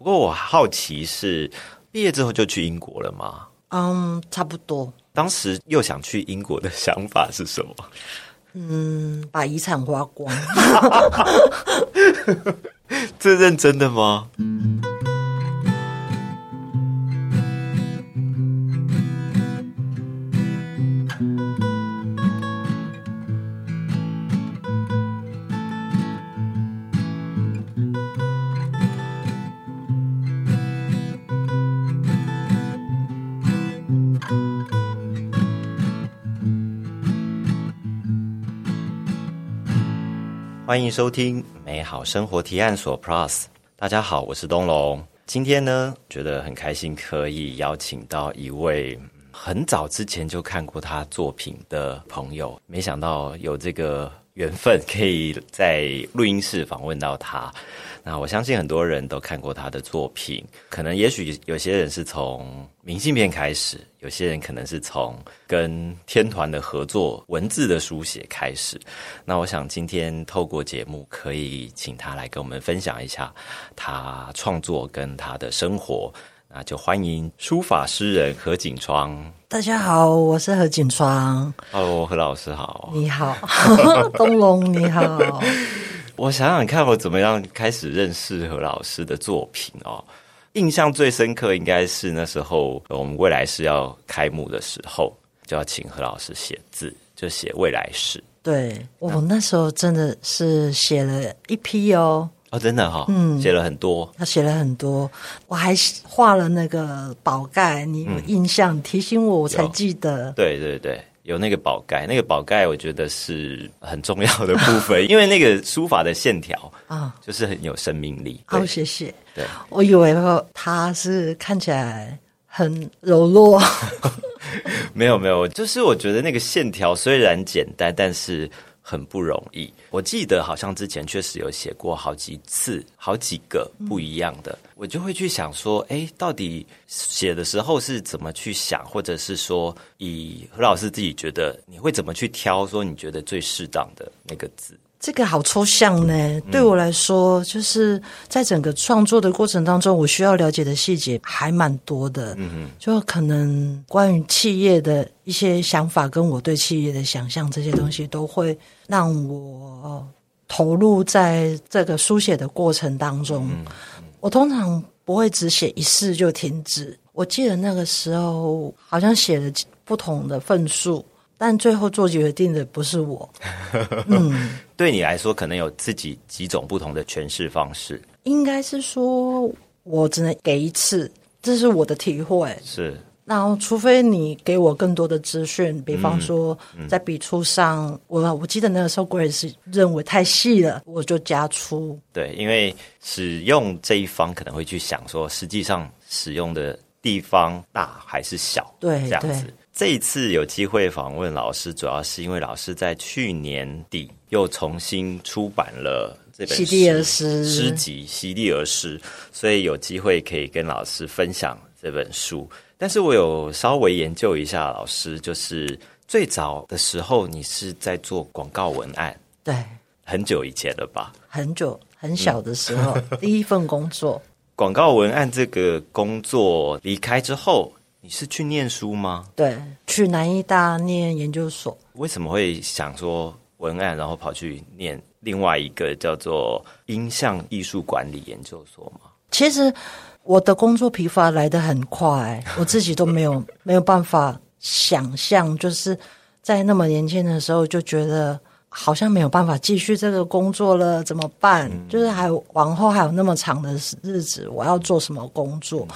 不过我好奇是毕业之后就去英国了吗？嗯，差不多。当时又想去英国的想法是什么？嗯，把遗产花光。这认真的吗？欢迎收听美好生活提案所 Plus。大家好，我是东龙。今天呢，觉得很开心，可以邀请到一位很早之前就看过他作品的朋友。没想到有这个缘分，可以在录音室访问到他。那我相信很多人都看过他的作品，可能也许有些人是从明信片开始，有些人可能是从跟天团的合作文字的书写开始。那我想今天透过节目，可以请他来跟我们分享一下他创作跟他的生活。那就欢迎书法诗人何景窗。大家好，我是何景窗。Hello，何老师好。你好，东龙你好。我想想看，我怎么样开始认识何老师的作品哦。印象最深刻应该是那时候我们未来是要开幕的时候，就要请何老师写字，就写未来史。对我那时候真的是写了一批哦。哦，真的哈，嗯，写了很多。他写了很多，我还画了那个宝盖，你有印象提醒我，我才记得。对对对。有那个宝盖，那个宝盖我觉得是很重要的部分，因为那个书法的线条啊，就是很有生命力。好，谢谢。对，我以为他是看起来很柔弱，没有没有，就是我觉得那个线条虽然简单，但是。很不容易。我记得好像之前确实有写过好几次、好几个不一样的，我就会去想说，哎，到底写的时候是怎么去想，或者是说，以何老师自己觉得，你会怎么去挑，说你觉得最适当的那个字。这个好抽象呢，对我来说，就是在整个创作的过程当中，我需要了解的细节还蛮多的。嗯哼，就可能关于企业的一些想法，跟我对企业的想象，这些东西都会让我投入在这个书写的过程当中。我通常不会只写一次就停止。我记得那个时候好像写了不同的份数。但最后做决定的不是我。嗯，对你来说，可能有自己几种不同的诠释方式。应该是说，我只能给一次，这是我的体会。是，然后除非你给我更多的资讯，比方说在笔触上，我我记得那个时候，Grace 认为太细了，我就加粗。对，因为使用这一方可能会去想说，实际上使用的地方大还是小？对，这样子。这一次有机会访问老师，主要是因为老师在去年底又重新出版了这本诗诗集《席地而诗》，所以有机会可以跟老师分享这本书。但是我有稍微研究一下，老师就是最早的时候，你是在做广告文案，对，很久以前了吧？很久很小的时候，第一份工作，广告文案这个工作离开之后。你是去念书吗？对，去南医大念研究所。为什么会想说文案，然后跑去念另外一个叫做音像艺术管理研究所吗？其实我的工作疲乏来得很快，我自己都没有没有办法想象，就是在那么年轻的时候就觉得好像没有办法继续这个工作了，怎么办？就是还往后还有那么长的日子，我要做什么工作？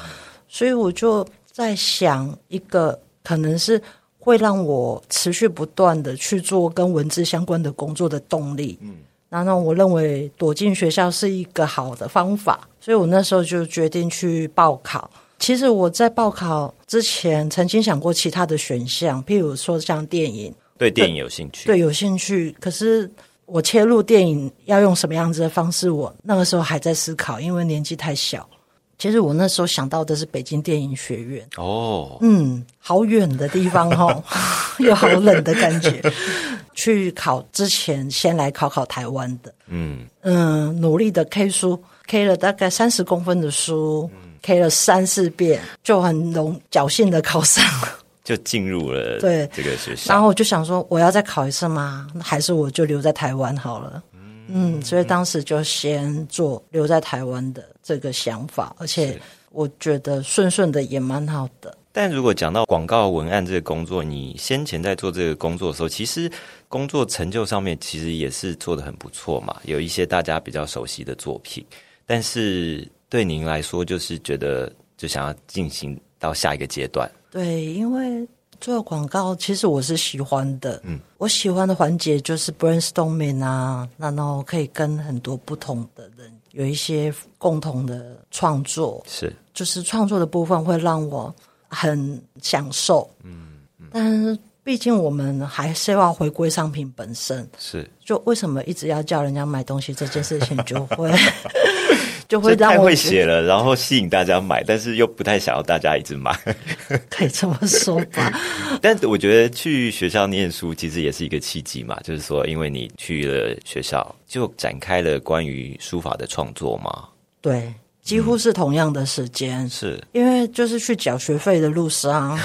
所以我就。在想一个可能是会让我持续不断的去做跟文字相关的工作的动力，嗯，然后我认为躲进学校是一个好的方法，所以我那时候就决定去报考。其实我在报考之前曾经想过其他的选项，譬如说像电影，对电影有兴趣，对有兴趣。可是我切入电影要用什么样子的方式，我那个时候还在思考，因为年纪太小。其实我那时候想到的是北京电影学院哦，嗯，好远的地方哦，又好冷的感觉。去考之前先来考考台湾的，嗯，嗯，努力的 K 书，K 了大概三十公分的书，K 了三四遍，就很容侥幸的考上了。就进入了对这个学校。然后我就想说，我要再考一次吗？还是我就留在台湾好了？嗯，所以当时就先做留在台湾的这个想法，而且我觉得顺顺的也蛮好的。但如果讲到广告文案这个工作，你先前在做这个工作的时候，其实工作成就上面其实也是做的很不错嘛，有一些大家比较熟悉的作品。但是对您来说，就是觉得就想要进行到下一个阶段。对，因为做广告，其实我是喜欢的。嗯，我喜欢的环节就是 brainstorming 啊，然后可以跟很多不同的人有一些共同的创作。是，就是创作的部分会让我很享受。嗯，但是毕竟我们还是要回归商品本身。是，就为什么一直要叫人家买东西这件事情，就会 就会让我会写了，然后吸引大家买，但是又不太想要大家一直买。可以这么说吧。但我觉得去学校念书其实也是一个契机嘛，就是说，因为你去了学校，就展开了关于书法的创作嘛。对，几乎是同样的时间。是，因为就是去缴学费的路上，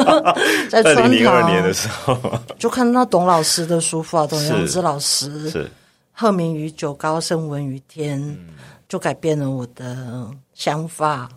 在二川零零二年的时候，就看到董老师的书法，董阳是之老师是鹤鸣于九高，声闻于天，就改变了我的想法。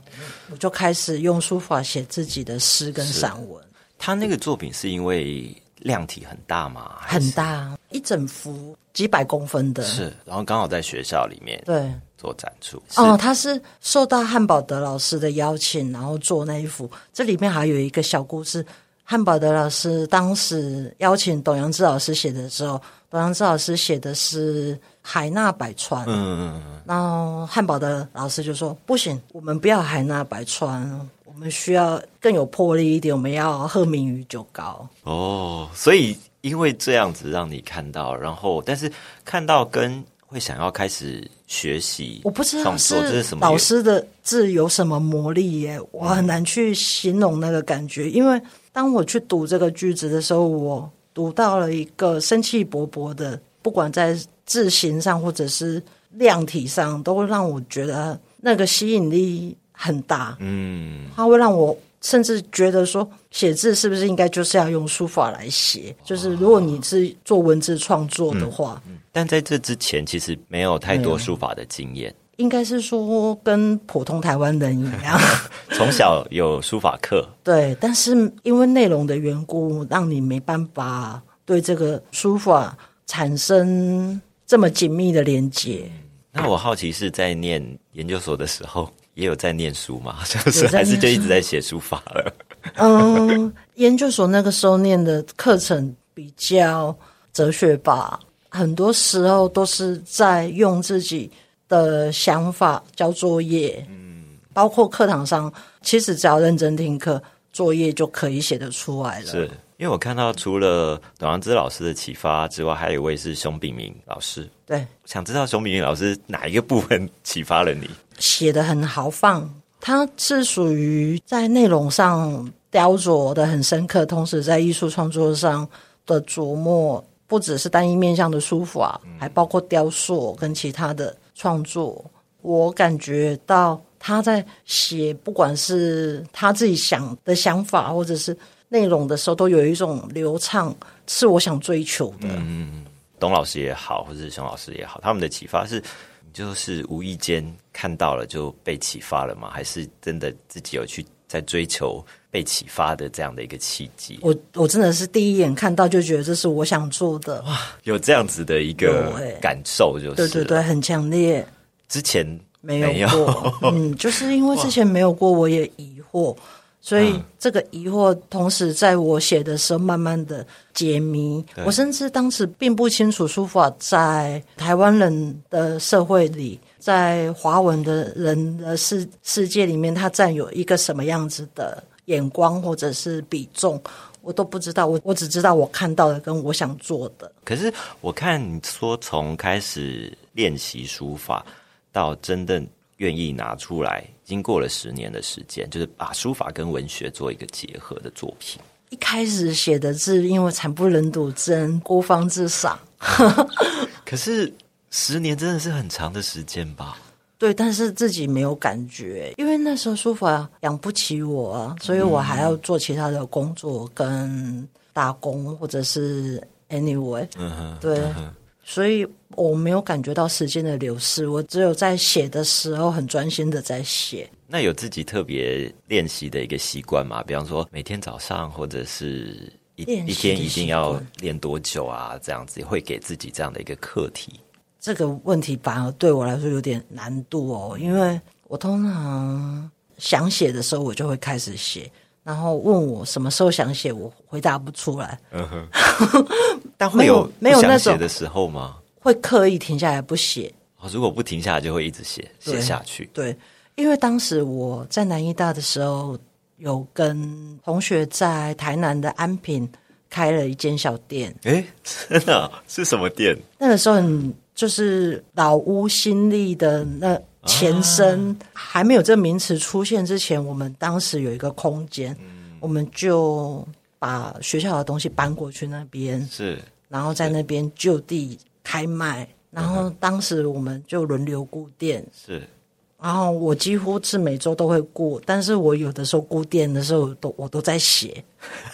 我就开始用书法写自己的诗跟散文，他那个作品是因为量体很大吗？很大，一整幅几百公分的。是，然后刚好在学校里面。对，做展出。哦，他是受到汉堡德老师的邀请，然后做那一幅。这里面还有一个小故事：汉堡德老师当时邀请董阳志老师写的时候，董阳志老师写的是海纳百川，嗯嗯嗯，然后汉堡德老师就说：“不行，我们不要海纳百川，我们需要更有魄力一点，我们要鹤鸣于九高。哦，所以因为这样子让你看到，然后但是看到跟会想要开始学习，我不知道是什么老师的字有什么魔力耶，我很难去形容那个感觉。因为当我去读这个句子的时候，我读到了一个生气勃勃的，不管在字形上或者是量体上，都会让我觉得那个吸引力很大。嗯，它会让我甚至觉得说，写字是不是应该就是要用书法来写？就是如果你是做文字创作的话，但在这之前其实没有太多书法的经验，应该是说跟普通台湾人一样。从小有书法课，对，但是因为内容的缘故，让你没办法对这个书法产生这么紧密的连接。那我好奇是在念研究所的时候也有在念书嘛？就是还是就一直在写书法了？嗯，研究所那个时候念的课程比较哲学吧，很多时候都是在用自己的想法交作业。嗯，包括课堂上，其实只要认真听课，作业就可以写得出来了。是因为我看到除了董阳之老师的启发之外，还有一位是熊炳明老师。对，想知道熊炳明老师哪一个部分启发了你？写的很豪放，他是属于在内容上雕琢的很深刻，同时在艺术创作上的琢磨，不只是单一面向的书法，还包括雕塑跟其他的创作。我感觉到他在写，不管是他自己想的想法，或者是内容的时候，都有一种流畅，是我想追求的。嗯董老师也好，或者是熊老师也好，他们的启发是，你就是无意间看到了就被启发了吗？还是真的自己有去在追求被启发的这样的一个契机？我我真的是第一眼看到就觉得这是我想做的，哇有这样子的一个 感受，就是对对对，很强烈。之前没有没有过，嗯，就是因为之前没有过，我也疑惑，所以这个疑惑同时在我写的时候慢慢的解谜。我甚至当时并不清楚书法在台湾人的社会里，在华文的人的世世界里面，它占有一个什么样子的眼光或者是比重，我都不知道。我我只知道我看到的跟我想做的。可是我看你说从开始练习书法到真正愿意拿出来，经过了十年的时间，就是把书法跟文学做一个结合的作品。一开始写的字，因为惨不忍睹，真孤芳自赏。可是十年真的是很长的时间吧？对，但是自己没有感觉，因为那时候书法养不起我啊，所以我还要做其他的工作跟打工，或者是 anyway，嗯哼，对所以我没有感觉到时间的流逝，我只有在写的时候很专心的在写。那有自己特别练习的一个习惯吗？比方说每天早上，或者是一一天一定要练多久啊？这样子会给自己这样的一个课题。这个问题反而对我来说有点难度哦，因为我通常想写的时候，我就会开始写，然后问我什么时候想写，我回答不出来，但会有没有没有那种写的时候吗？会刻意停下来不写。哦，如果不停下来，就会一直写写下去。对，因为当时我在南医大的时候，有跟同学在台南的安平开了一间小店，哎，真的啊是什么店？那个时候很就是老屋新立的那前身，啊。还没有这名词出现之前，我们当时有一个空间，嗯。我们就把学校的东西搬过去那边，是。然后在那边就地开卖。然后当时我们就轮流顾店，是，然后我几乎是每周都会顾，但是我有的时候顾店的时候都我都在写，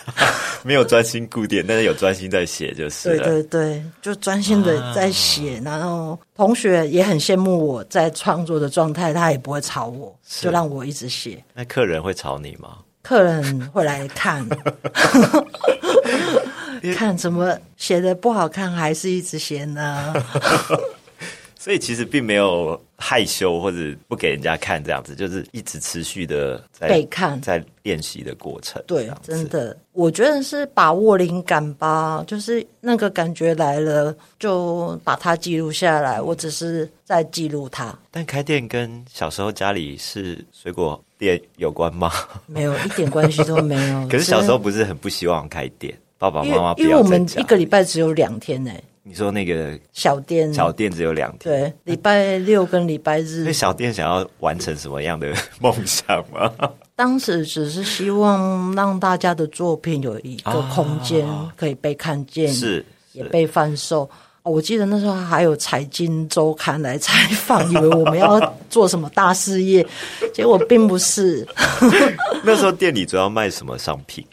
没有专心顾店，但是有专心在写，就是对了。对对，就专心的在写，然后同学也很羡慕我在创作的状态，他也不会吵我，就让我一直写。那客人会吵你吗？客人会来看，看怎么写的不好看，还是一直写呢？所以其实并没有害羞或者不给人家看这样子，就是一直持续的在被看在练习的过程。对真的，我觉得是把握灵感吧，就是那个感觉来了，就把它记录下来。我只是在记录它，但开店跟小时候家里是水果店有关吗？没有一点关系都没有。可是小时候不是很不希望开店，爸爸因妈妈因为我们一个礼拜只有两天呢、你说那个小店小店只有两天，对，礼拜六跟礼拜日，小店想要完成什么样的梦想吗？当时只是希望让大家的作品有一个空间可以被看见，啊是也被贩售。哦我记得那时候还有财经周刊来采访，以为我们要做什么大事业，结果并不是 那时候店里主要卖什么商品？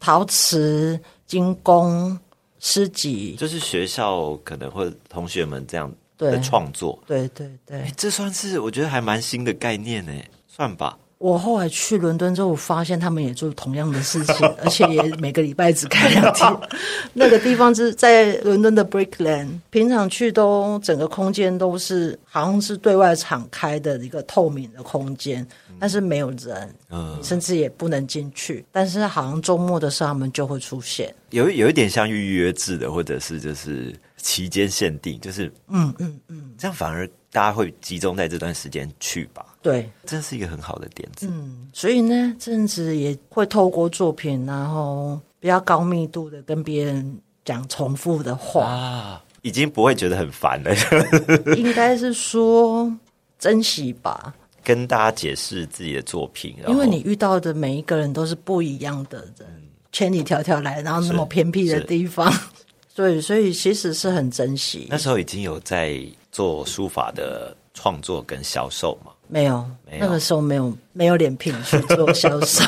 陶瓷、精工、诗集。就是学校可能会同学们这样对的创作。对对对哎，，这算是我觉得还蛮新的概念呢，算吧。我后来去伦敦之后，我发现他们也做同样的事情，而且也每个礼拜只开两天。那个地方是在伦敦的 Brickland，平常去都整个空间都是好像是对外敞开的一个透明的空间，但是没有人，嗯，甚至也不能进去。但是好像周末的时候他们就会出现。有有一点像预约制的，或者是就是期间限定，就是嗯嗯嗯，这样反而大家会集中在这段时间去吧。对，这是一个很好的点子。嗯，所以呢，这阵子也会透过作品，然后比较高密度的跟别人讲重复的话。啊，已经不会觉得很烦了，应该是说珍惜吧，跟大家解释自己的作品，因为你遇到的每一个人都是不一样的人，千里迢迢来，然后那么偏僻的地方，对，所以其实是很珍惜。那。时候已经有在做书法的创作跟销售嘛，没有，没有。那个时候没有没有脸皮去做销售，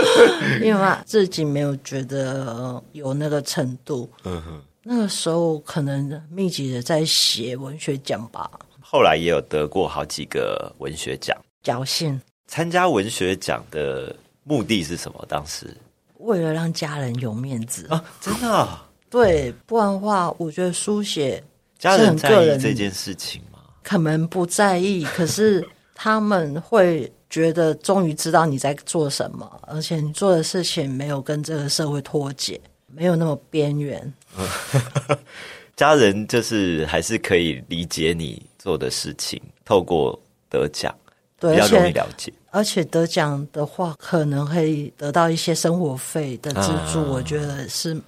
因为啊自己没有觉得有那个程度。嗯哼。那个时候可能密集的在写文学奖吧，后来也有得过好几个文学奖。侥幸。参加文学奖的目的是什么？当时为了让家人有面子，啊，真的啊、对，不然的话，我觉得书写家人在意这件事情吗？可能不在意，可是他们会觉得终于知道你在做什么，而且你做的事情没有跟这个社会脱节，没有那么边缘。家人就是还是可以理解你做的事情，透过得奖对，比较容易了解。而且得奖的话，可能可以得到一些生活费的资助，啊我觉得是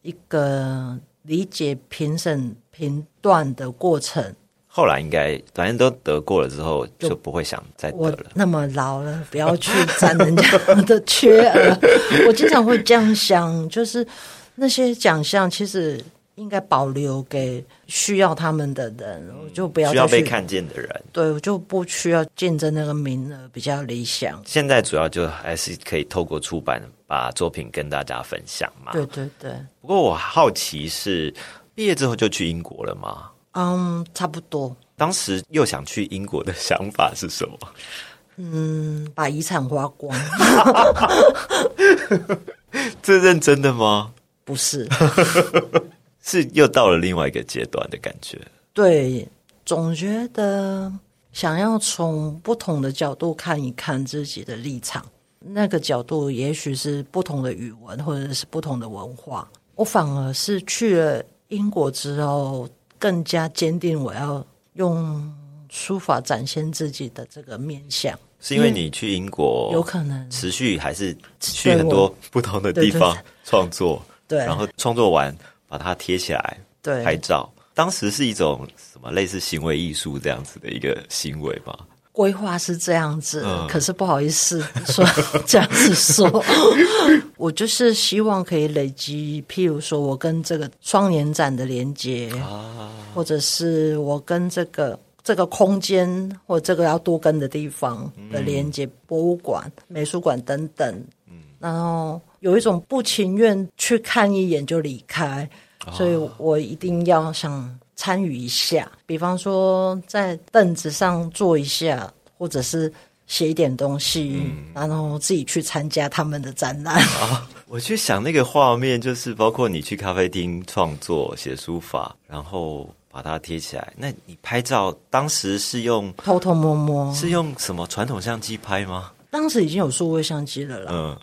一个理解评审评断的过程。后来应该反正都得过了之后，就不会想再得了。那么老了，不要去 占人家的缺额。我经常会这样想，就是那些奖项其实应该保留给需要他们的人，我就不要需要被看见的人，对，我就不需要竞争那个名额，比较理想。现在主要就还是可以透过出版把作品跟大家分享嘛。对对对，不过我好奇是毕业之后就去英国了吗？嗯，差不多。当时又想去英国的想法是什么？嗯，把遗产花光，这认真的吗？不是 是又到了另外一个阶段的感觉。对，总觉得想要从不同的角度看一看自己的立场，那个角度也许是不同的语文或者是不同的文化。我反而是去了英国之后，更加坚定我要用书法展现自己的这个面相。是因为你去英国，有可能持续还是去很多不同的地方创作，对，然后创作完把它贴起来，对，拍照。当时是一种什么类似行为艺术这样子的一个行为吗？规划是这样子，嗯。可是不好意思说这样子说，我就是希望可以累积，譬如说我跟这个双年展的连接，啊，或者是我跟这个这个空间或这个要多跟的地方的连接，博物馆、美术馆等等，然后有一种不情愿去看一眼就离开，所以我一定要想参与一下，比方说在凳子上坐一下，或者是写一点东西，然后自己去参加他们的展览。我去想那个画面，就是包括你去咖啡厅创作、写书法，然后把它贴起来。那你拍照当时是用偷偷摸摸，是用什么传统相机拍吗？当时已经有数位相机了啦，嗯，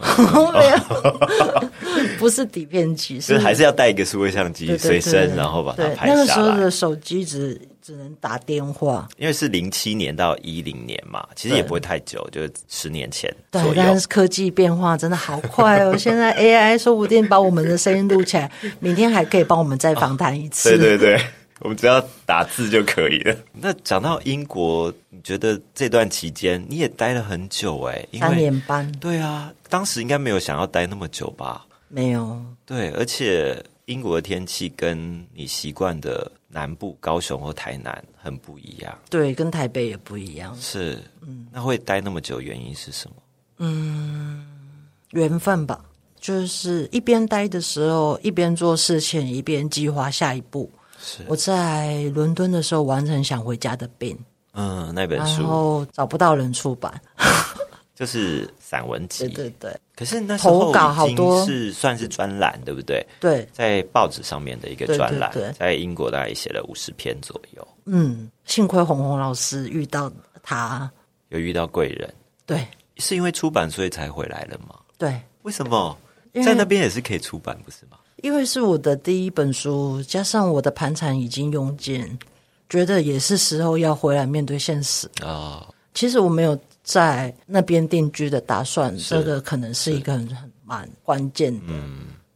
没有，不是底片机，就是还是要带一个数位相机随身，然后把它拍下来那个时候。的手机只只能打电话，因为是零七年到一零年嘛，其实也不会太久，就是十年前左对，右。但是科技变化真的好快哦！现在 AI 说不定把我们的声音录起来，明天还可以帮我们再访谈一次。对对对，我们只要打字就可以了。那讲到英国，你觉得这段期间你也待了很久哎，因三年半对啊，当时应该没有想要待那么久吧？没有，对，而且英国的天气跟你习惯的南部高雄或台南很不一样，对，跟台北也不一样，是，嗯那会待那么久，原因是什么？嗯缘分吧。就是一边待的时候，一边做事情，一边计划下一步。是，我在伦敦的时候完成《想回家的病。嗯，那》，本然书后找不到人出版。就是散文集，对对对。可是那时候投稿好已经多。是算是专栏，对不对？对，在报纸上面的一个对对专栏，对在英国大概写了五十篇左右，嗯，幸亏红红老师遇到他。有遇到贵人，对。是因为出版所以才回来了吗？对，为什么？在那边也是可以出版，不是吗？因为是我的第一本书，加上我的盘缠已经用尽，觉得也是时候要回来面对现实。啊、其实我没有在那边定居的打算，是这个可能是一个很很蛮关键的。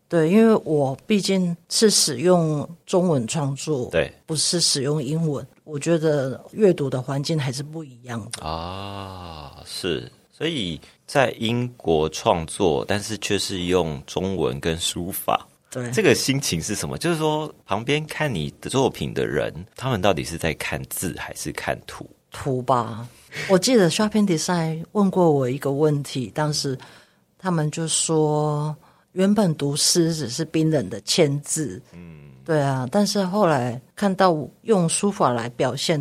对，因为我毕竟是使用中文创作，对不是使用英文，我觉得阅读的环境还是不一样的。啊，是，所以在英国创作，但是却是用中文跟书法。对，这个心情是什么？就是说，旁边看你的作品的人，他们到底是在看字还是看图？图吧。我记得 Shopping Design 问过我一个问题，当时他们就说，原本读诗只是冰冷的签字，嗯，对啊，但是后来看到用书法来表现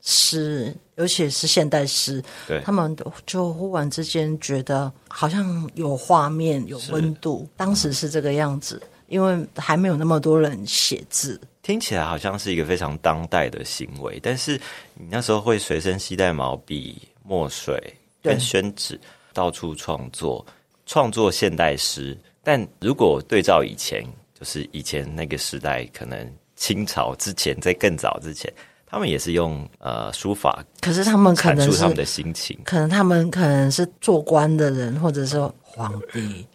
诗，尤其是现代诗，对他们就忽然之间觉得好像有画面、有温度。当时是这个样子，因为还没有那么多人写字。听起来好像是一个非常当代的行为，但是你那时候会随身携带毛笔、墨水跟宣纸，到处创作，创作现代诗。但如果对照以前，就是以前那个时代，可能清朝之前，在更早之前，他们也是用呃书法可是他们可能是他们的心情。可能他们可能是做官的人，或者是皇帝。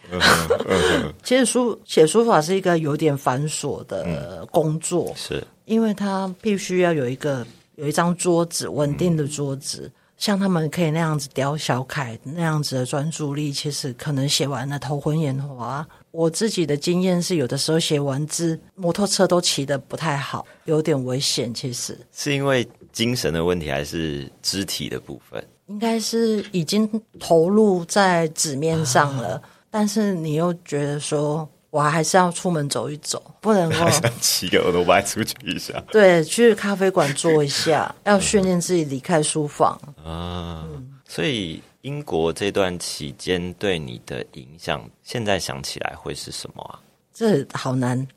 其实书写书法是一个有点繁琐的工作，是因为他必须要有一个有一张桌子，稳定的桌子，像他们可以那样子雕小楷那样子的专注力，其实可能写完了头昏眼花。我自己的经验是，有的时候写完字，摩托车都骑得不太好，有点危险。其实是因为精神的问题，还是肢体的部分？应该是已经投入在纸面上了，但是你又觉得说。我还是要出门走一走，不能够 骑个欧巴出去一下。对，去咖啡馆坐一下，要训练自己离开书房啊。所以英国这段期间对你的影响，现在想起来会是什么啊？这好难，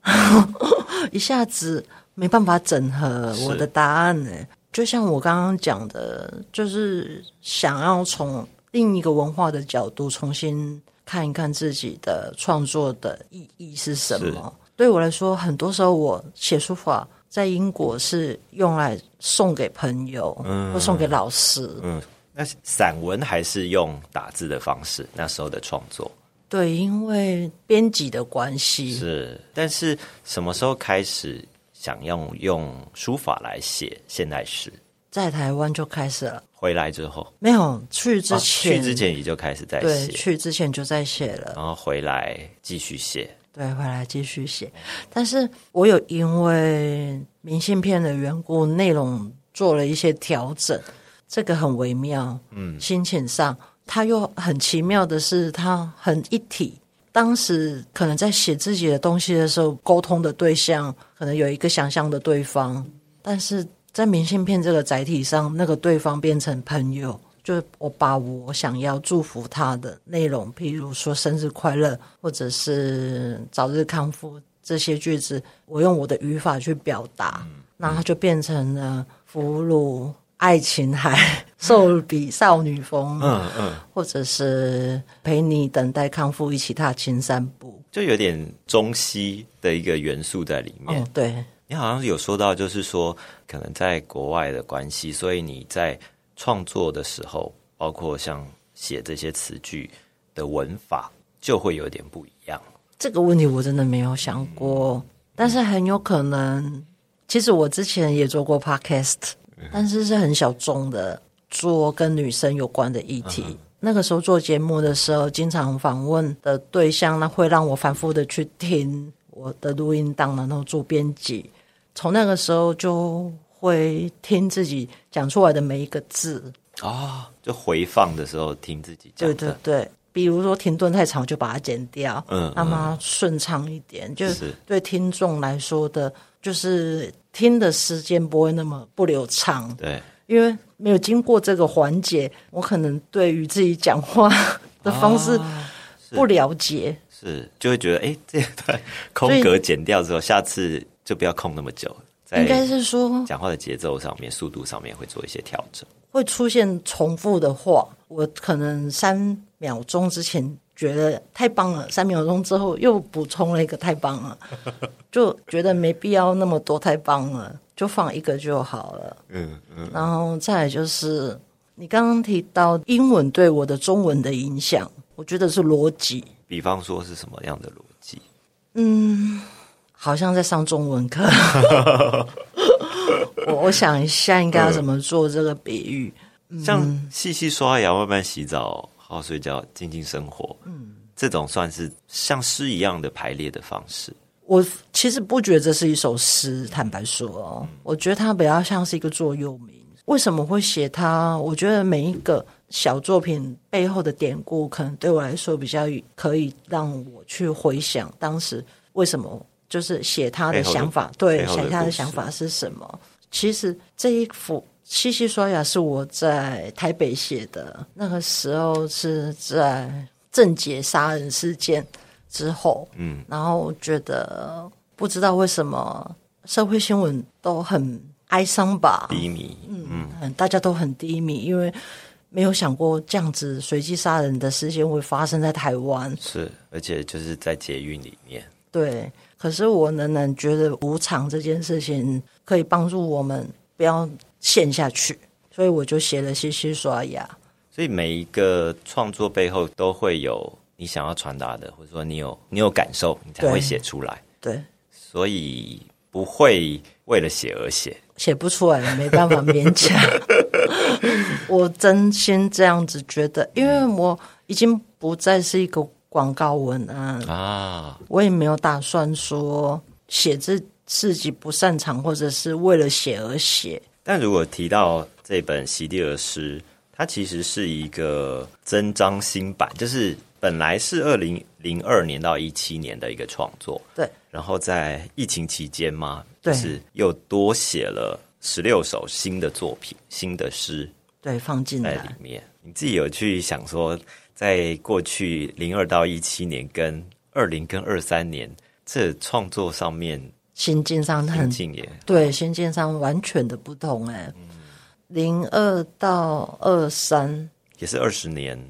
一下子没办法整合我的答案呢。就像我刚刚讲的，就是想要从另一个文化的角度重新。看一看自己的创作的意义是什么？对我来说，很多时候我写书法在英国是用来送给朋友，嗯或送给老师。嗯，那散文还是用打字的方式？那时候的创作，对，因为编辑的关系是。但是什么时候开始想用用书法来写现代诗？在台湾就开始了。回来之后没有去之前，去之前也就开始在写。去之前就在写了，然后回来继续写。对，回来继续写。但是我有因为明信片的缘故，内容做了一些调整，这个很微妙。嗯，心情上，它又很奇妙的是，它很一体。当时可能在写自己的东西的时候，沟通的对象可能有一个想象的对方，但是。在明信片这个载体上，那个对方变成朋友，就我把我想要祝福他的内容，譬如说生日快乐，或者是早日康复这些句子，我用我的语法去表达，那它就变成了俘虏爱琴海、寿比少女风，嗯嗯，或者是陪你等待康复，一起踏青散步，就有点中西的一个元素在里面，对。你好像有说到，就是说，可能在国外的关系，所以你在创作的时候，包括像写这些词句的文法，就会有点不一样。这个问题我真的没有想过，但是很有可能。其实我之前也做过 podcast，但是是很小众的，做跟女生有关的议题。那个时候做节目的时候，经常访问的对象，那会让我反复的去听我的录音档，然后做编辑。从那个时候就会听自己讲出来的每一个字啊，就回放的时候听自己讲。对对对，比如说停顿太长，就把它剪掉，嗯，让它顺畅一点。就是对听众来说的，就是听的时间不会那么不流畅。对，因为没有经过这个环节，我可能对于自己讲话的方式不了解，是就会觉得哎，这段空格剪掉之后，下次。就不要空那么久，应该是说讲话的节奏上面、速度上面会做一些调整。会出现重复的话，我可能三秒钟之前觉得太棒了，三秒钟之后又补充了一个太棒了，就觉得没必要那么多太棒了，就放一个就好了。嗯嗯。然后再来就是你刚刚提到英文对我的中文的影响，我觉得是逻辑。比方说是什么样的逻辑？嗯。好像在上中文课，我我想一下应该要怎么做这个比喻，像细细刷牙、慢慢洗澡、好好睡觉、静静生活，嗯，这种算是像诗一样的排列的方式。我其实不觉得这是一首诗，坦白说，我觉得它比较像是一个座右铭。为什么会写它？我觉得每一个小作品背后的典故，可能对我来说比较可以让我去回想当时为什么。就是写他的想法，对，写他的想法是什么？其实这一幅《西西刷牙》是我在台北写的，那个时候是在郑捷杀人事件之后，嗯，然后我觉得不知道为什么社会新闻都很哀伤吧，低迷，嗯嗯，大家都很低迷，因为没有想过这样子随机杀人的事件会发生在台湾，是，而且就是在捷运里面，对。可是我仍然觉得无常这件事情可以帮助我们不要陷下去，所以我就写了《洗洗刷牙》。所以每一个创作背后都会有你想要传达的，或者说你有你有感受，你才会写出来。对，所以不会为了写而写。写不出来，没办法勉强。我真心这样子觉得，因为我已经不再是一个广告文案啊，我也没有打算说写自自己不擅长，或者是为了写而写。但如果提到这本《席地而诗》，它其实是一个增章新版，就是本来是二零零二年到一七年的一个创作，对。然后在疫情期间嘛，就是又多写了十六首新的作品、新的诗，对，放进在里面。你自己有去想说，在过去零二到一七年跟二零跟二三年这创作上面，心境上很对，心境上完全的不同哎。零二到二三也是二十年。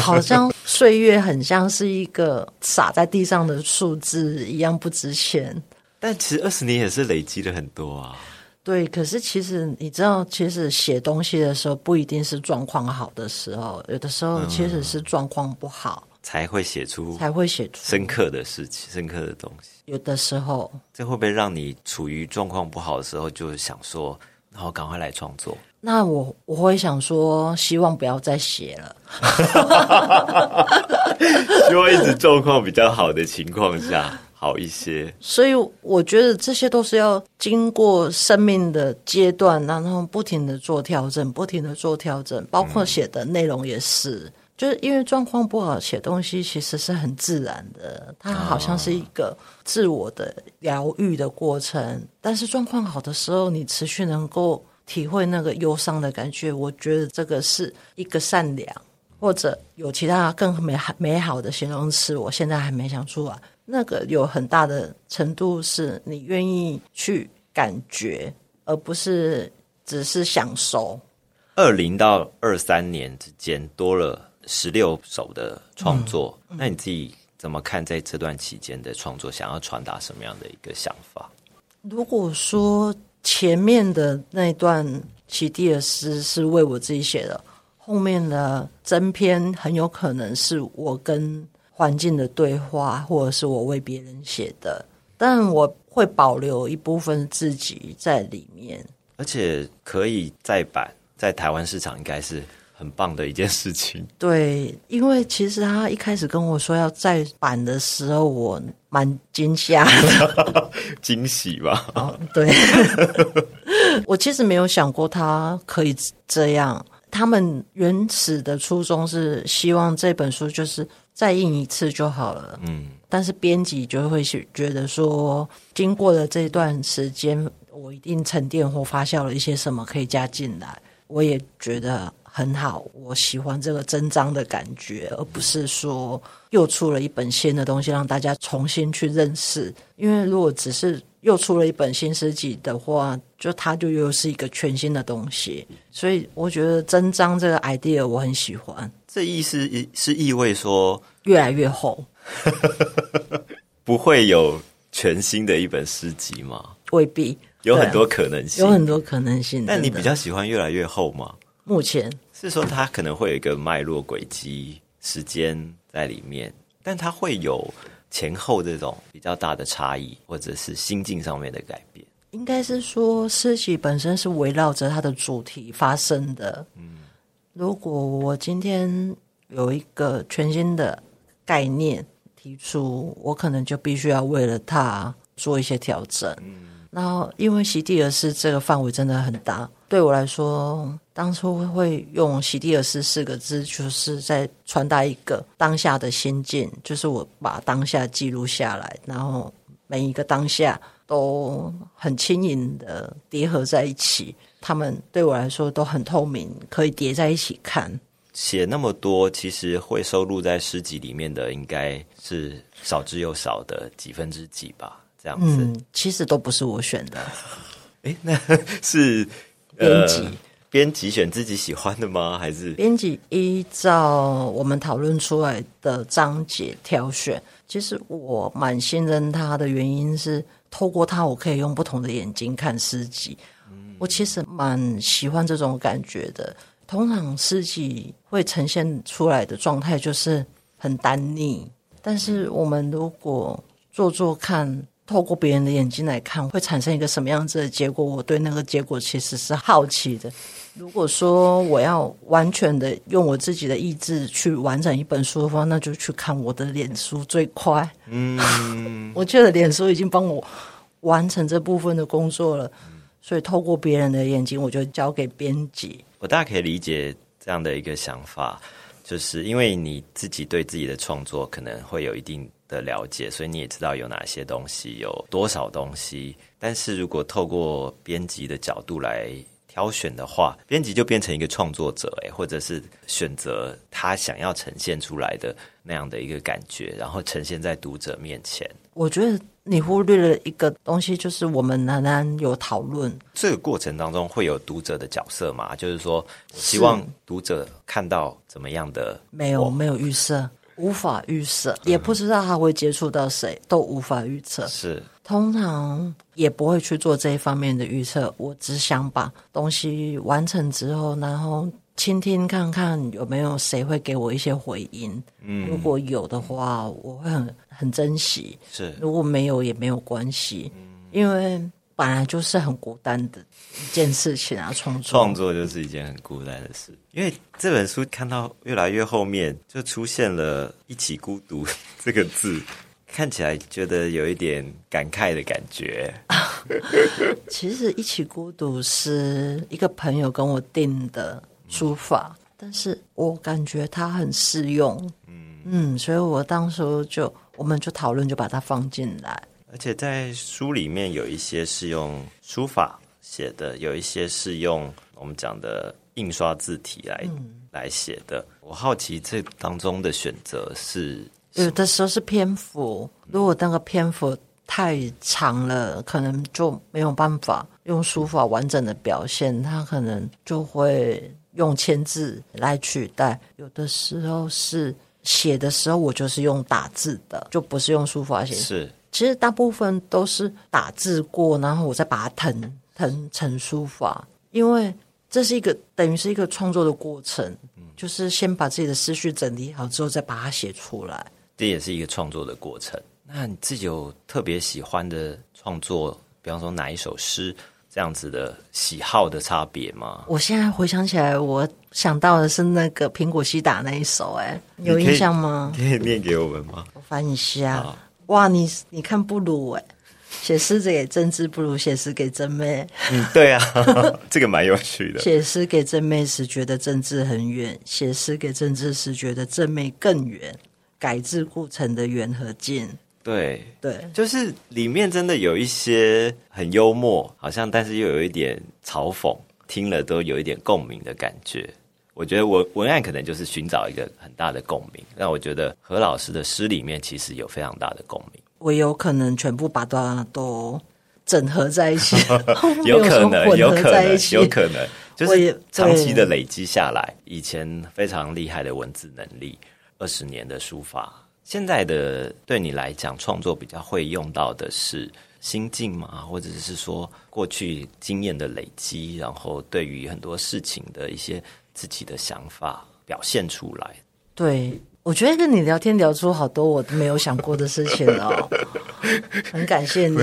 好像岁月很像是一个洒在地上的数字一样不值钱，但其实二十年也是累积了很多啊。对，可是其实你知道，其实写东西的时候不一定是状况好的时候，有的时候其实是状况不好才会写出才会写出深刻的事情、深刻的东西。有的时候，这会不会让你处于状况不好的时候，就想说，然后赶快来创作？那我我会想说，希望不要再写了。希望一直状况比较好的情况下好一些。所以我觉得这些都是要经过生命的阶段，然后不停的做调整，不停的做调整，包括写的内容也是。就是因为状况不好，写东西其实是很自然的，它好像是一个自我的疗愈的过程。但是状况好的时候，你持续能够。体会那个忧伤的感觉，我觉得这个是一个善良，或者有其他更美美好的形容词，我现在还没想出来。那个有很大的程度是你愿意去感觉，而不是只是享受。二零到二三年之间多了十六首的创作，那你自己怎么看在这段期间的创作？想要传达什么样的一个想法？如果说。前面的那段起地的诗是为我自己写的，后面的真篇很有可能是我跟环境的对话，或者是我为别人写的，但我会保留一部分自己在里面，而且可以再版，在台湾市场应该是。很棒的一件事情。对，因为其实他一开始跟我说要再版的时候，我蛮惊吓的，惊喜吧？哦，对，我其实没有想过他可以这样。他们原始的初衷是希望这本书就是再印一次就好了。嗯，但是编辑就会觉得说，经过了这段时间，我一定沉淀或发酵了一些什么可以加进来。我也觉得。很好，我喜欢这个增章的感觉，而不是说又出了一本新的东西让大家重新去认识。因为如果只是又出了一本新诗集的话，就它就又是一个全新的东西。所以我觉得增章这个 idea 我很喜欢。这意思是意味说越来越厚，不会有全新的一本诗集吗？未必，有很多可能性，有很多可能性。但你比较喜欢越来越厚吗？目前是说它可能会有一个脉络轨迹、时间在里面，但它会有前后这种比较大的差异，或者是心境上面的改变。应该是说诗集本身是围绕着它的主题发生的。嗯，如果我今天有一个全新的概念提出，我可能就必须要为了它做一些调整。嗯。然后，因为席地而是这个范围真的很大，对我来说，当初会用“席地而思”四个字，就是在传达一个当下的心境，就是我把当下记录下来，然后每一个当下都很轻盈的叠合在一起，他们对我来说都很透明，可以叠在一起看。写那么多，其实会收录在诗集里面的，应该是少之又少的几分之几吧。这样子，其实都不是我选的。哎，那 是编辑编辑选自己喜欢的吗？还是编辑依照我们讨论出来的章节挑选？其实我蛮信任他的原因是，透过他，我可以用不同的眼睛看诗集。我其实蛮喜欢这种感觉的。通常诗集会呈现出来的状态就是很单腻，但是我们如果做做看。透过别人的眼睛来看，会产生一个什么样子的结果？我对那个结果其实是好奇的。如果说我要完全的用我自己的意志去完成一本书的话，那就去看我的脸书最快。嗯，我觉得脸书已经帮我完成这部分的工作了。所以透过别人的眼睛，我就交给编辑。我大概可以理解这样的一个想法，就是因为你自己对自己的创作可能会有一定。的了解，所以你也知道有哪些东西，有多少东西。但是如果透过编辑的角度来挑选的话，编辑就变成一个创作者，诶，或者是选择他想要呈现出来的那样的一个感觉，然后呈现在读者面前。我觉得你忽略了一个东西，就是我们仍然有讨论。这个过程当中会有读者的角色嘛？就是说，希望读者看到怎么样的？没有，没有预设。无法预测，也不知道他会接触到谁，都无法预测。是，通常也不会去做这一方面的预测。我只想把东西完成之后，然后倾听看看有没有谁会给我一些回应。嗯，如果有的话，我会很很珍惜。是，如果没有也没有关系，嗯因为。本来就是很孤单的一件事情啊，创作创作就是一件很孤单的事。因为这本书看到越来越后面，就出现了一起孤独这个字，看起来觉得有一点感慨的感觉。其实一起孤独是一个朋友跟我定的书法，但是我感觉它很适用。嗯嗯，所以我当时就我们就讨论，就把它放进来。而且在书里面有一些是用书法写的，有一些是用我们讲的印刷字体来来写的。我好奇这当中的选择是有的时候是篇幅，如果那个篇幅太长了，可能就没有办法用书法完整的表现，它可能就会用签字来取代。有的时候是写的时候，我就是用打字的，就不是用书法写。是。其实大部分都是打字过，然后我再把它腾腾成书法，因为这是一个等于是一个创作的过程，就是先把自己的思绪整理好之后，再把它写出来。这也是一个创作的过程。那你自己有特别喜欢的创作，比方说哪一首诗这样子的喜好的差别吗？我现在回想起来，我想到的是那个苹果西打那一首，哎，有印象吗？可以念给我们吗？我翻一下。哇，你你看不如哎，写诗给真挚不如写诗给真妹。嗯，对啊，这个蛮有趣的。写诗给真妹时觉得政治很远，写诗给政治时觉得真妹更远。改制故成的远和近。对对，就是里面真的有一些很幽默，好像但是又有一点嘲讽，听了都有一点共鸣的感觉。我觉得文文案可能就是寻找一个很大的共鸣，那我觉得何老师的诗里面其实有非常大的共鸣。我有可能全部把它都整合在一起，有可能，有可能，有可能，就是长期的累积下来，以前非常厉害的文字能力，二十年的书法，现在的对你来讲创作比较会用到的是心境嘛，或者是说过去经验的累积，然后对于很多事情的一些。自己的想法表现出来。对，我觉得跟你聊天聊出好多我都没有想过的事情哦，很感谢你。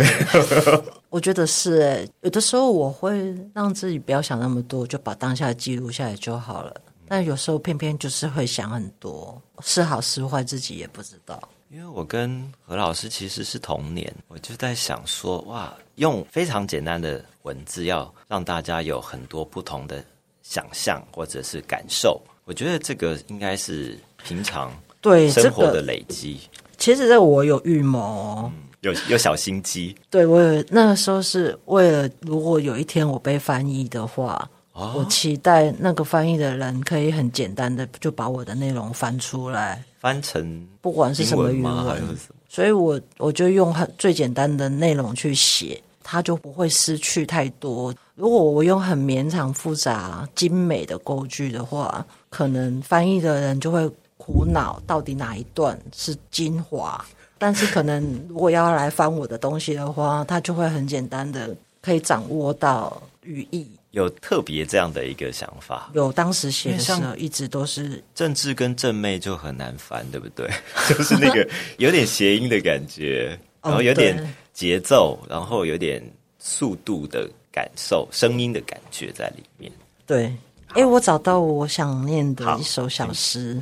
我觉得是哎，有的时候我会让自己不要想那么多，就把当下记录下来就好了。但有时候偏偏就是会想很多，是好是坏自己也不知道。因为我跟何老师其实是同年，我就在想说，哇，用非常简单的文字，要让大家有很多不同的。想象或者是感受，我觉得这个应该是平常对生活的累积。其实，这我有预谋，有有小心机。对我有那个时候是为了，如果有一天我被翻译的话，我期待那个翻译的人可以很简单的就把我的内容翻出来，翻成不管是什么语文，所以我我就用很最简单的内容去写。它就不会失去太多。如果我用很绵长、复杂、精美的构句的话，可能翻译的人就会苦恼，到底哪一段是精华。但是，可能如果要来翻我的东西的话，他就会很简单的可以掌握到语义。有特别这样的一个想法。有，当时写的时候一直都是政治跟正妹就很难翻，对不对？就是那个有点谐音的感觉。然后有点节奏，然后有点速度的感受，声音的感觉在里面。对，哎，我找到我想念的一首小诗，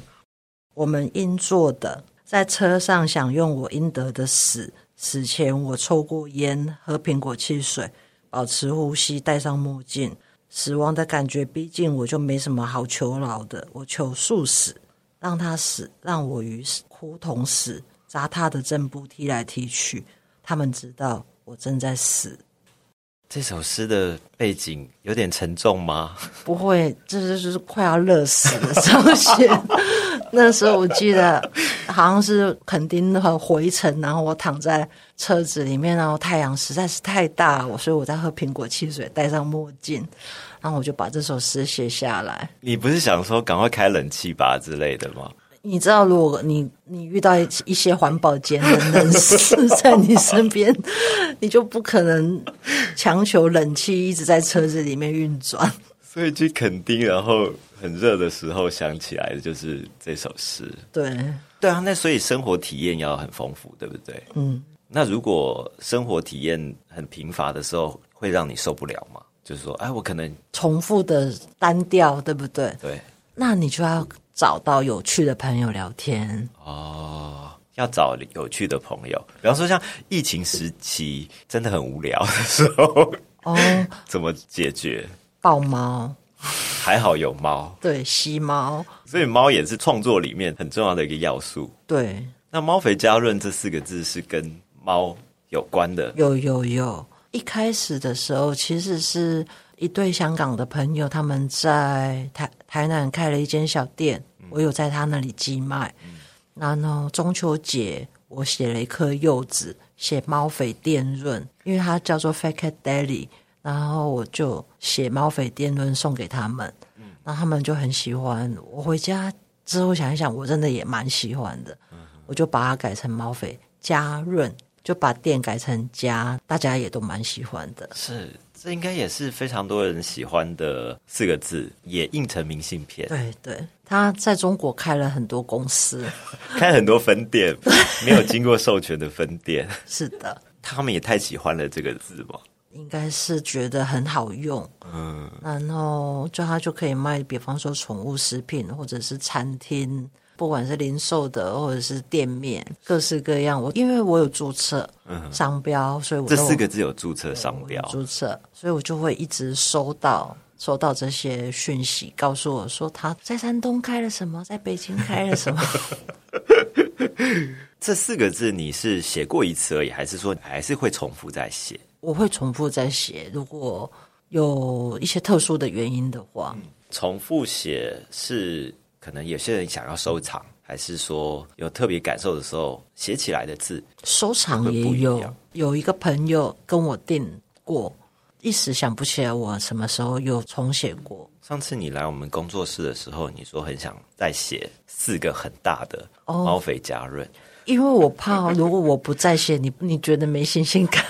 我们应做的，在车上享用我应得的死，死前我抽过烟，喝苹果汽水，保持呼吸，戴上墨镜。死亡的感觉逼近，我就没什么好求饶的，我求速死，让他死，让我与哭同死，砸他的正步踢来踢去，他们知道我正在死。这首诗的背景有点沉重吗？不会，这就是快要热死的时候写。那时候我记得好像是垦丁和回程，然后我躺在车子里面，然后太阳实在是太大，我所以我在喝苹果汽水，戴上墨镜，然后我就把这首诗写下来。你不是想说赶快开冷气吧之类的吗？你知道，如果你你遇到一些环保节能人士在你身边，你就不可能强求冷气一直在车子里面运转。所以去垦丁，然后很热的时候想起来的就是这首诗。对，对啊，那所以生活体验要很丰富，对不对？嗯，那如果生活体验很贫乏的时候，会让你受不了吗？就是说，哎，我可能重复的单调，对不对？对那你就要找到有趣的朋友聊天。哦，要找有趣的朋友，比方说像疫情时期真的很无聊的时候，哦，怎么解决？抱猫，还好有猫，对，吸猫，所以猫也是创作里面很重要的一个要素。对，那“猫肥加润”这四个字是跟猫有关的，有有有。一开始的时候，其实是一对香港的朋友，他们在台台南开了一间小店，我有在他那里寄卖。然后中秋节，我写了一颗柚子，写猫肥电润，因为它叫做 Fake Daily，然后我就写猫肥电润送给他们，然后他们就很喜欢。我回家之后想一想，我真的也蛮喜欢的，我就把它改成猫肥加润。就把店改成家，大家也都蛮喜欢的。是，这应该也是非常多人喜欢的四个字，也印成明信片，对对，他在中国开了很多公司，开很多分店，没有经过授权的分店，是的，他们也太喜欢了这个字吧？应该是觉得很好用，嗯，然后就他就可以卖，比方说宠物食品或者是餐厅。不管是零售的或者是店面，各式各样。我因为我有注册商标，所以我这四个字有注册商标，注册，所以我就会一直收到收到这些讯息，告诉我说他在山东开了什么，在北京开了什么。这四个字你是写过一次而已，还是说还是会重复在写？我会重复在写，如果有一些特殊的原因的话，重复写是。可能有些人想要收藏，还是说有特别感受的时候写起来的字，收藏也有。有一个朋友跟我订过，一时想不起来我什么时候有重写过。上次你来我们工作室的时候，你说很想再写四个很大的猫肥加润，因为我怕如果我不再写，你你觉得没新鲜感。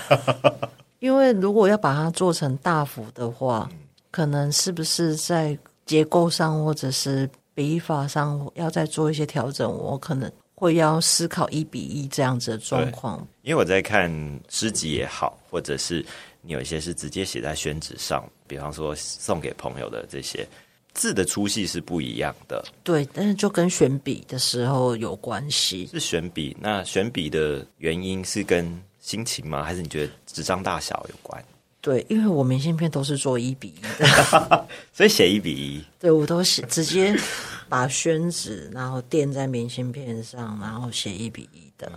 因为如果要把它做成大幅的话，可能是不是在结构上或者是。笔法上要再做一些调整，我可能会要思考一比一这样子的状况。因为我在看诗集也好，或者是你有一些是直接写在宣纸上，比方说送给朋友的这些字的粗细是不一样的。对，但是就跟选笔的时候有关系。是选笔，那选笔的原因是跟心情吗？还是你觉得纸张大小有关？对，因为我明信片都是做一比一的，所以写一比一。对，我都写直接把宣纸，然后垫在明信片上，然后写一比一的，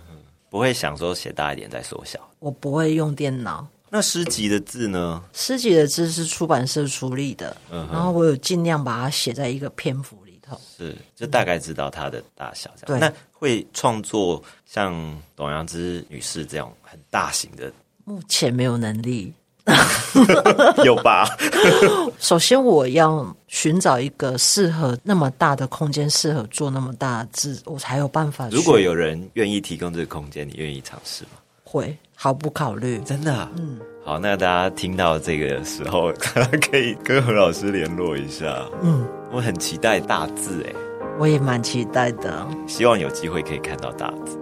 不会想说写大一点再缩小。我不会用电脑。那诗集的字呢？诗集的字是出版社出力的，然后我有尽量把它写在一个篇幅里头，是就大概知道它的大小。这样，那会创作像董阳之女士这样很大型的，目前没有能力。有吧？首先，我要寻找一个适合那么大的空间，适合做那么大的字，我才有办法。如果有人愿意提供这个空间，你愿意尝试吗？会，毫不考虑。真的？嗯。好，那大家听到这个时候，可以跟何老师联络一下。嗯，我很期待大字，哎，我也蛮期待的。希望有机会可以看到大字。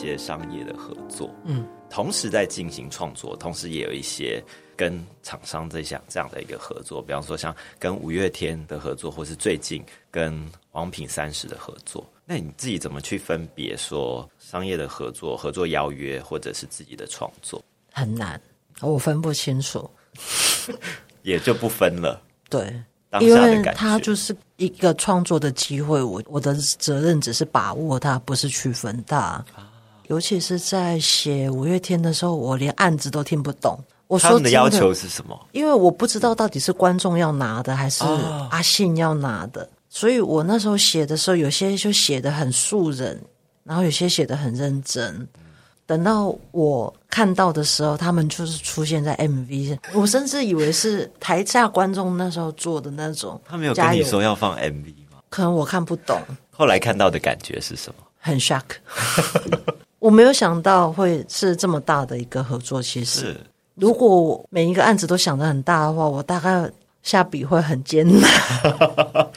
些商业的合作，嗯，同时在进行创作，同时也有一些跟厂商这项这样的一个合作，比方说像跟五月天的合作，或是最近跟王品三十的合作。那你自己怎么去分别说商业的合作、合作邀约，或者是自己的创作，很难，我分不清楚。也就不分了。对，当下的感觉，它就是一个创作的机会，我我的责任只是把握它，不是区分它。啊尤其是在写五月天的时候，我连案子都听不懂。我他说真的要求是什么？因为我不知道到底是观众要拿的还是哦阿信要拿的，所以我那时候写的时候，有些就写的很素人，然后有些写的很认真。等到我看到的时候，他们就是出现在 MV，我甚至以为是台下观众那时候做的那种。他没有跟你说要放 MV 吗？可能我看不懂，后来看到的感觉是什么？很 shock。我没有想到会是这么大的一个合作。其实，如果每一个案子都想的很大的话，我大概下笔会很艰难。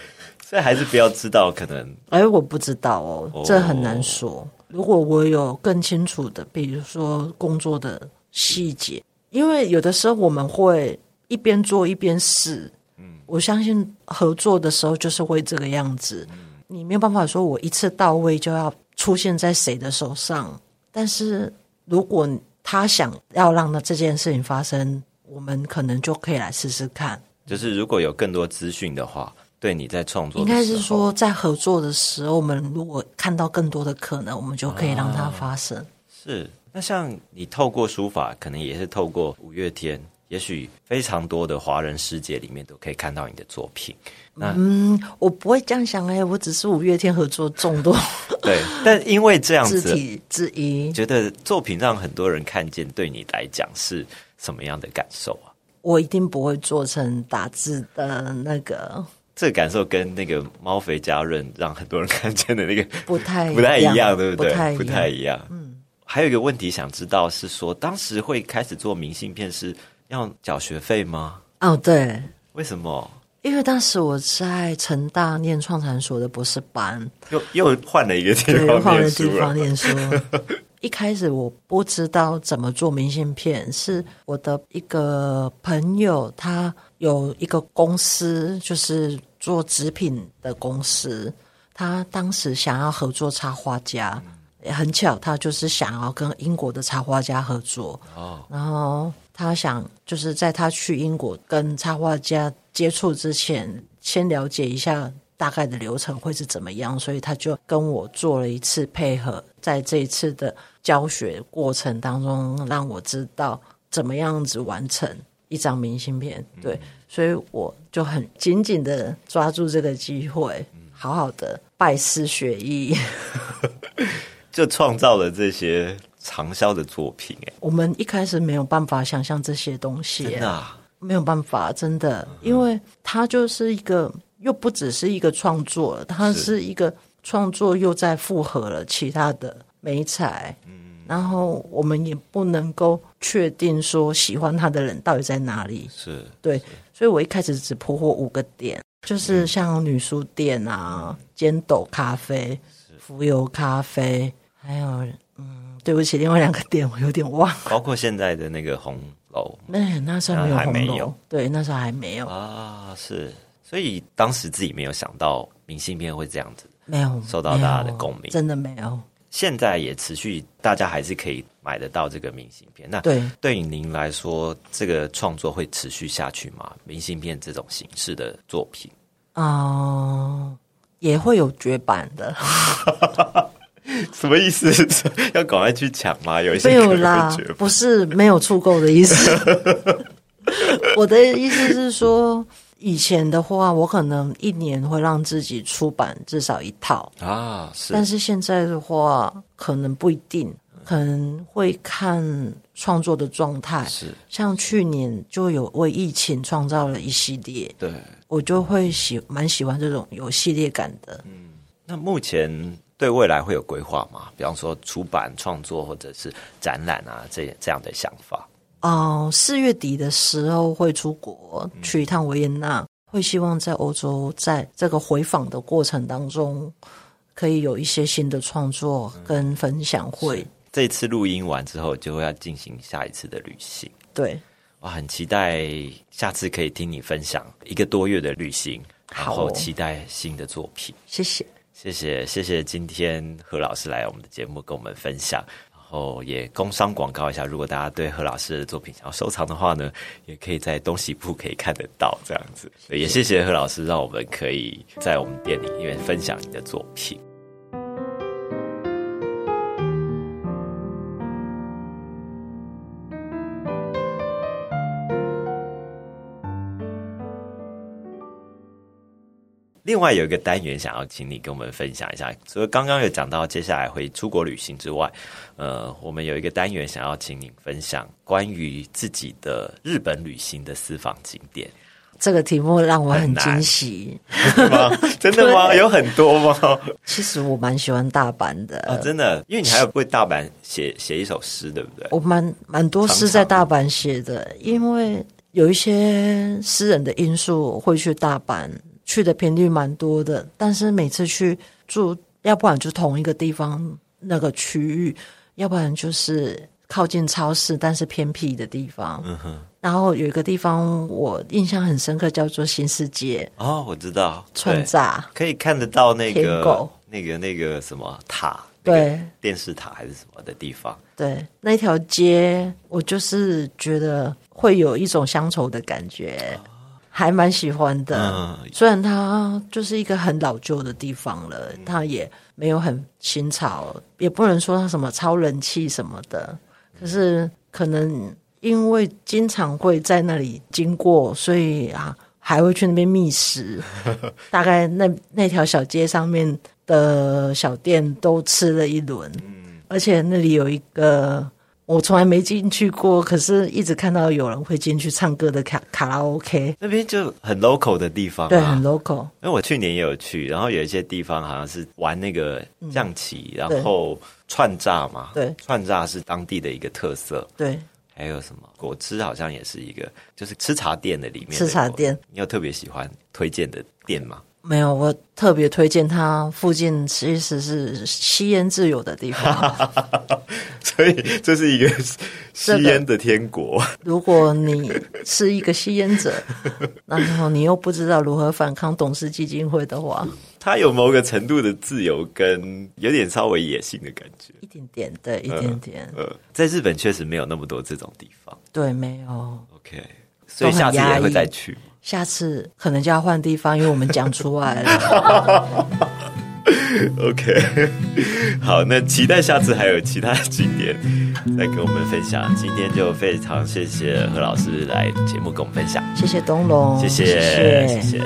所以还是不要知道，可能哎，我不知道哦哦，这很难说。如果我有更清楚的，比如说工作的细节，因为有的时候我们会一边做一边试。嗯，我相信合作的时候就是会这个样子。你没有办法说我一次到位就要出现在谁的手上，但是如果他想要让那这件事情发生，我们可能就可以来试试看。就是如果有更多资讯的话，对你在创作应该是说，在合作的时候，我们如果看到更多的可能，我们就可以让它发生。是。那像你透过书法，可能也是透过五月天，也许非常多的华人世界里面都可以看到你的作品。那嗯，我不会这样想哎、我只是五月天合作众多对，但因为这样子，肢体之一。觉得作品让很多人看见，对你来讲是什么样的感受啊？我一定不会做成打字的那个，这个感受跟那个猫肥家润让很多人看见的那个不太 不太一样，对不对？不太一样不太一样。嗯，还有一个问题想知道是说，当时会开始做明信片是要缴学费吗？哦，对，为什么？因为当时我在成大念创产所的博士班，又又换了一个地对，方换了念书地方。念书。一开始我不知道怎么做明信片，是我的一个朋友，他有一个公司，就是做纸品的公司。他当时想要合作插画家，也很巧，他就是想要跟英国的插画家合作。哦，然后他想就是在他去英国跟插画家接触之前，先了解一下大概的流程会是怎么样，所以他就跟我做了一次配合，在这一次的教学过程当中，让我知道怎么样子完成一张明信片。对，所以我就很紧紧的抓住这个机会，好好的拜师学艺。就创造了这些畅销的作品，哎，我们一开始没有办法想象这些东西，真的啊，没有办法，真的，因为它就是一个，又不只是一个创作，它是。一个创作，又在复合了其他的美彩。嗯，然后我们也不能够确定说喜欢他的人到底在哪里。是对，所以我一开始只铺货五个点，就是像女书店啊、尖斗咖啡、浮游咖啡，还有嗯，对不起，另外两个店我有点忘。包括现在的那个红楼那那时候没有那还红楼，没有对，那时候还没有。啊，是，所以当时自己没有想到明信片会这样子。没有受到大家的共鸣真的没有。现在也持续，大家还是可以买得到这个明信片。那对，对于您来说，这个创作会持续下去吗？明信片这种形式的作品，嗯、也会有绝版的，什么意思？要赶快去抢吗？有一些没有啦不是没有出够的意思。我的意思是说，以前的话，我可能一年会让自己出版至少一套，啊，是但是现在的话，可能不一定，可能会看创作的状态。是，像去年就有为疫情创造了一系列，对。我就会喜蛮喜欢这种有系列感的。嗯那目前对未来会有规划吗？比方说出版、创作或者是展览啊，这这样的想法。哦，四月底的时候会出国去一趟维也纳，会希望在欧洲，在这个回访的过程当中，可以有一些新的创作跟分享会。这次录音完之后，就会要进行下一次的旅行。对，哇，很期待下次可以听你分享一个多月的旅行，然后期待新的作品。谢谢。谢谢谢谢，今天何老师来我们的节目跟我们分享，然后也工商广告一下，如果大家对何老师的作品想要收藏的话呢，也可以在东西部可以看得到这样子。也谢谢何老师，让我们可以在我们店里面分享你的作品。另外有一个单元想要请你跟我们分享一下，除了刚刚有讲到接下来会出国旅行之外，呃，我们有一个单元想要请你分享关于自己的日本旅行的私房景点，这个题目让我很惊喜。真的吗？有很多吗？其实我蛮喜欢大阪的，啊，真的，因为你还有为大阪写写一首诗，对不对？我蛮蛮多诗在大阪写的，因为有一些诗人的因素会去大阪，去的频率蛮多的。但是每次去住，要不然就同一个地方那个区域，要不然就是靠近超市但是偏僻的地方。嗯哼，然后有一个地方我印象很深刻，叫做新世界哦，我知道，对串炸。可以看得到那个狗那个那个什么塔，对，电视塔还是什么的地方。对，那条街我就是觉得会有一种乡愁的感觉，还蛮喜欢的。嗯虽然它就是一个很老旧的地方了，它也没有很新潮，也不能说它什么超人气什么的。可是可能因为经常会在那里经过，所以啊还会去那边觅食。大概那那条小街上面的小店都吃了一轮，而且那里有一个我从来没进去过，可是一直看到有人会进去唱歌的卡卡拉 OK，那边就很 local 的地方、啊，对，很 local。因为我去年也有去，然后有一些地方好像是玩那个象棋，然后串炸嘛，嗯对串炸是当地的一个特色。对，还有什么果汁好像也是一个，就是吃茶店的里面的吃茶店。你有特别喜欢推荐的店吗？没有，我特别推荐它附近其实是吸烟自由的地方。所以这是一个吸烟的天国。如果你是一个吸烟者，然后你又不知道如何反抗董事基金会的话，它有某个程度的自由，跟有点稍微野性的感觉。一点点，对，一点点，呃，在日本确实没有那么多这种地方。对，没有。OK，所以下次也会再去。下次可能就要换地方，因为我们讲出来了。OK，好，那期待下次还有其他景点再跟我们分享。今天就非常谢谢何老师来节目跟我们分享，谢谢东龙，谢谢，谢谢谢